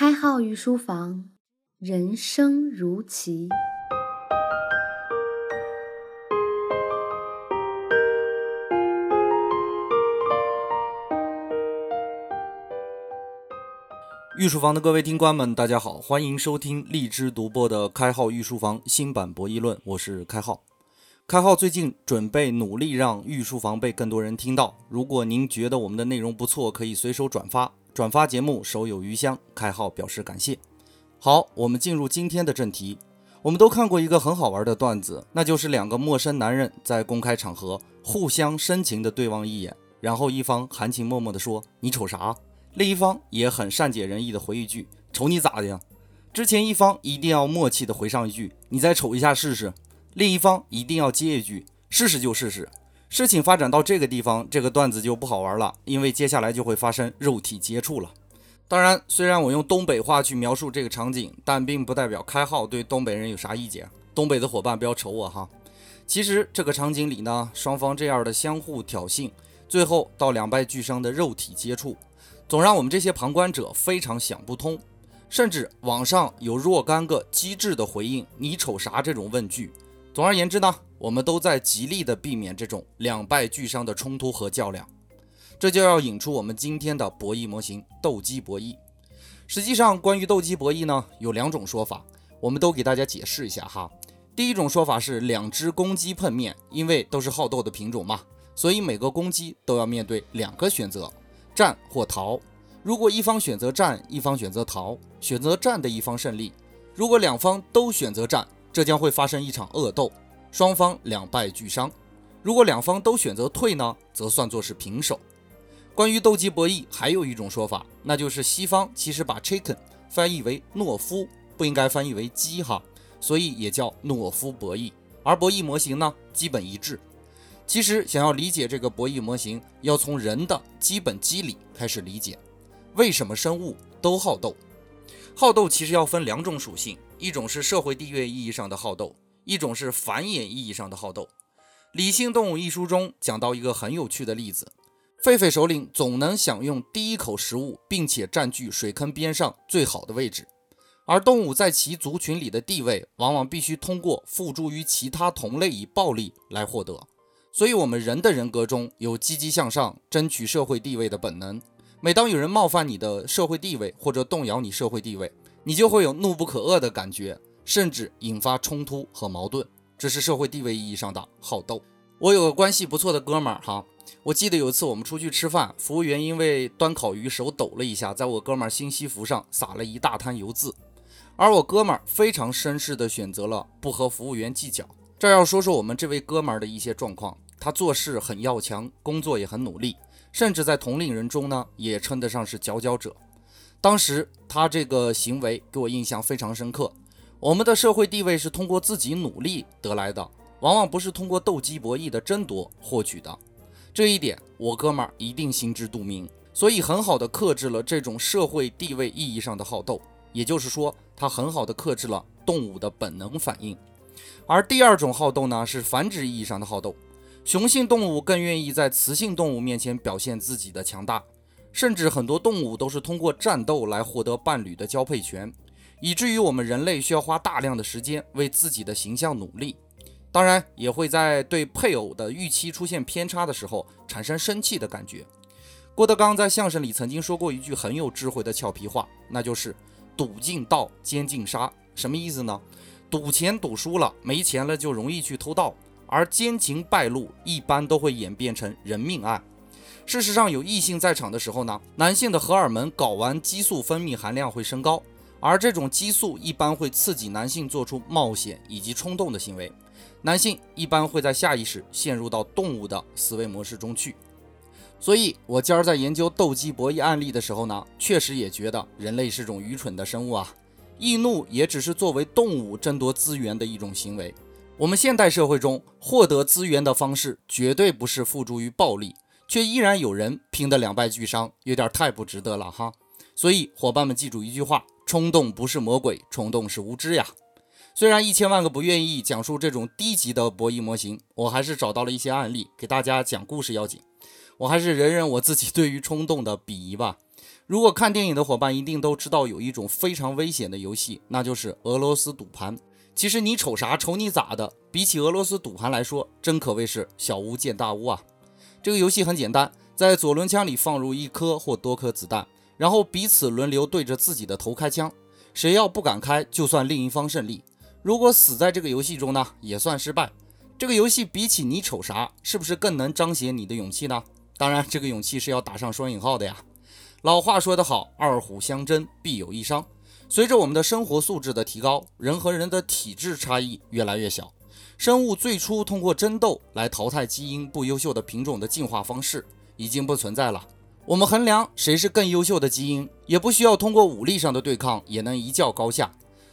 开号御书房，人生如棋。御书房的各位听官们，大家好，欢迎收听荔枝独播的《开号御书房》新版博弈论，我是开号。开号最近准备努力让御书房被更多人听到。如果您觉得我们的内容不错，可以随手转发，转发节目手有余香。开号表示感谢。好，我们进入今天的正题。我们都看过一个很好玩的段子，那就是两个陌生男人在公开场合互相深情的对望一眼，然后一方含情脉脉的说：“你瞅啥？”另一方也很善解人意的回一句：“瞅你咋的呀？”之前一方一定要默契的回上一句：“你再瞅一下试试。”另一方一定要接一句：“试试就试试。”事情发展到这个地方，这个段子就不好玩了，因为接下来就会发生肉体接触了。当然，虽然我用东北话去描述这个场景，但并不代表开号对东北人有啥意见。东北的伙伴不要瞅我哈。其实这个场景里呢，双方这样的相互挑衅，最后到两败俱伤的肉体接触。总让我们这些旁观者非常想不通，甚至网上有若干个机智的回应“你瞅啥”这种问句。总而言之呢，我们都在极力的避免这种两败俱伤的冲突和较量。这就要引出我们今天的博弈模型——斗鸡博弈。实际上，关于斗鸡博弈呢，有两种说法，我们都给大家解释一下哈。第一种说法是两只公鸡碰面，因为都是好斗的品种嘛，所以每个公鸡都要面对两个选择。战或逃，如果一方选择战，一方选择逃，选择战的一方胜利；如果两方都选择战，这将会发生一场恶斗，双方两败俱伤。如果两方都选择退呢，则算作是平手。关于斗鸡博弈，还有一种说法，那就是西方其实把 chicken 翻译为懦夫，不应该翻译为鸡哈，所以也叫懦夫博弈。而博弈模型呢，基本一致。其实，想要理解这个博弈模型，要从人的基本机理开始理解。为什么生物都好斗？好斗其实要分两种属性，一种是社会地位意义上的好斗，一种是繁衍意义上的好斗。《理性动物》一书中讲到一个很有趣的例子：狒狒首领总能享用第一口食物，并且占据水坑边上最好的位置，而动物在其族群里的地位，往往必须通过付诸于其他同类以暴力来获得。所以，我们人的人格中有积极向上、争取社会地位的本能。每当有人冒犯你的社会地位，或者动摇你社会地位，你就会有怒不可遏的感觉，甚至引发冲突和矛盾。这是社会地位意义上的好斗。我有个关系不错的哥们儿哈，我记得有一次我们出去吃饭，服务员因为端烤鱼手抖了一下，在我哥们儿新西服上撒了一大滩油渍，而我哥们儿非常绅士的选择了不和服务员计较。这要说说我们这位哥们儿的一些状况，他做事很要强，工作也很努力，甚至在同龄人中呢也称得上是佼佼者。当时他这个行为给我印象非常深刻。我们的社会地位是通过自己努力得来的，往往不是通过斗鸡博弈的争夺获取的。这一点我哥们儿一定心知肚明，所以很好的克制了这种社会地位意义上的好斗，也就是说，他很好的克制了动物的本能反应。而第二种好斗呢，是繁殖意义上的好斗。雄性动物更愿意在雌性动物面前表现自己的强大，甚至很多动物都是通过战斗来获得伴侣的交配权，以至于我们人类需要花大量的时间为自己的形象努力。当然，也会在对配偶的预期出现偏差的时候产生生气的感觉。郭德纲在相声里曾经说过一句很有智慧的俏皮话，那就是“赌尽道，奸尽杀”。什么意思呢？赌钱赌输了，没钱了就容易去偷盗，而奸情败露一般都会演变成人命案。事实上，有异性在场的时候呢，男性的荷尔蒙睾丸激素分泌含量会升高，而这种激素一般会刺激男性做出冒险以及冲动的行为。男性一般会在下意识陷入到动物的思维模式中去。所以，我今儿在研究斗鸡博弈案例的时候呢，确实也觉得人类是种愚蠢的生物啊。易怒也只是作为动物争夺资源的一种行为。我们现代社会中获得资源的方式绝对不是付诸于暴力，却依然有人拼得两败俱伤，有点太不值得了哈。所以伙伴们记住一句话：冲动不是魔鬼，冲动是无知呀。虽然一千万个不愿意讲述这种低级的博弈模型，我还是找到了一些案例给大家讲故事要紧。我还是忍忍我自己对于冲动的鄙夷吧。如果看电影的伙伴一定都知道有一种非常危险的游戏，那就是俄罗斯赌盘。其实你瞅啥瞅你咋的，比起俄罗斯赌盘来说，真可谓是小巫见大巫啊。这个游戏很简单，在左轮枪里放入一颗或多颗子弹，然后彼此轮流对着自己的头开枪，谁要不敢开，就算另一方胜利。如果死在这个游戏中呢，也算失败。这个游戏比起你瞅啥，是不是更能彰显你的勇气呢？当然，这个勇气是要打上双引号的呀。老话说得好，二虎相争必有一伤。随着我们的生活素质的提高，人和人的体质差异越来越小。生物最初通过争斗来淘汰基因不优秀的品种的进化方式已经不存在了。我们衡量谁是更优秀的基因，也不需要通过武力上的对抗也能一较高下。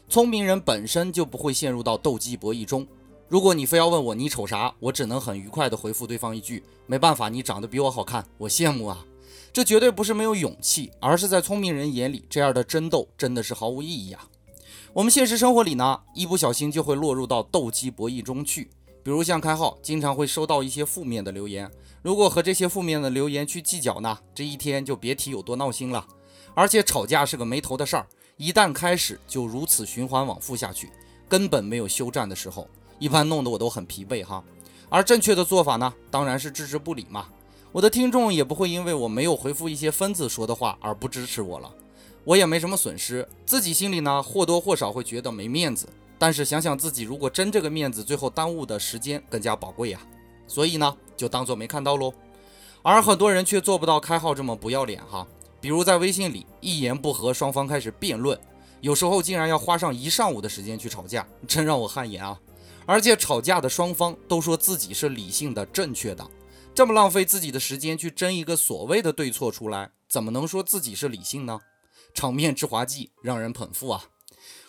聪明人本身就不会陷入到斗鸡博弈中。如果你非要问我你瞅啥，我只能很愉快地回复对方一句：没办法，你长得比我好看，我羡慕啊。这绝对不是没有勇气，而是在聪明人眼里，这样的争斗真的是毫无意义啊。我们现实生活里呢，一不小心就会落入到斗鸡博弈中去。比如像开号，经常会收到一些负面的留言，如果和这些负面的留言去计较呢，这一天就别提有多闹心了。而且吵架是个没头的事儿，一旦开始就如此循环往复下去，根本没有休战的时候，一般弄得我都很疲惫哈。而正确的做法呢，当然是置之不理嘛。我的听众也不会因为我没有回复一些分子说的话而不支持我了，我也没什么损失，自己心里呢或多或少会觉得没面子，但是想想自己如果争这个面子，最后耽误的时间更加宝贵呀，所以呢就当做没看到喽。而很多人却做不到开号这么不要脸哈，比如在微信里一言不合双方开始辩论，有时候竟然要花上一上午的时间去吵架，真让我汗颜啊！而且吵架的双方都说自己是理性的、正确的。这么浪费自己的时间去争一个所谓的对错出来，怎么能说自己是理性呢？场面之滑稽，让人捧腹啊！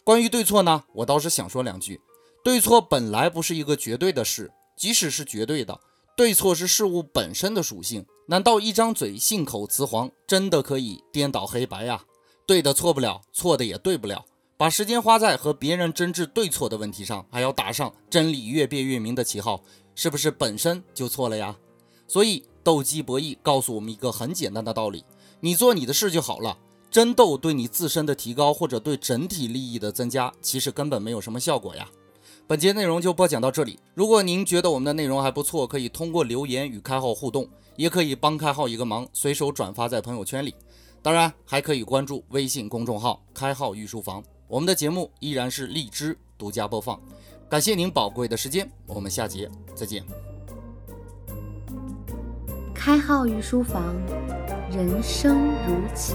关于对错呢，我倒是想说两句。对错本来不是一个绝对的事，即使是绝对的，对错是事物本身的属性。难道一张嘴信口雌黄，真的可以颠倒黑白呀？对的错不了，错的也对不了。把时间花在和别人争执对错的问题上，还要打上真理越辩越明的旗号，是不是本身就错了呀？所以，斗鸡博弈告诉我们一个很简单的道理：你做你的事就好了。争斗对你自身的提高或者对整体利益的增加，其实根本没有什么效果呀。本节内容就播讲到这里。如果您觉得我们的内容还不错，可以通过留言与开号互动，也可以帮开号一个忙，随手转发在朋友圈里。当然，还可以关注微信公众号“开号御书房”。我们的节目依然是荔枝独家播放。感谢您宝贵的时间，我们下节再见。开号御书房，人生如棋。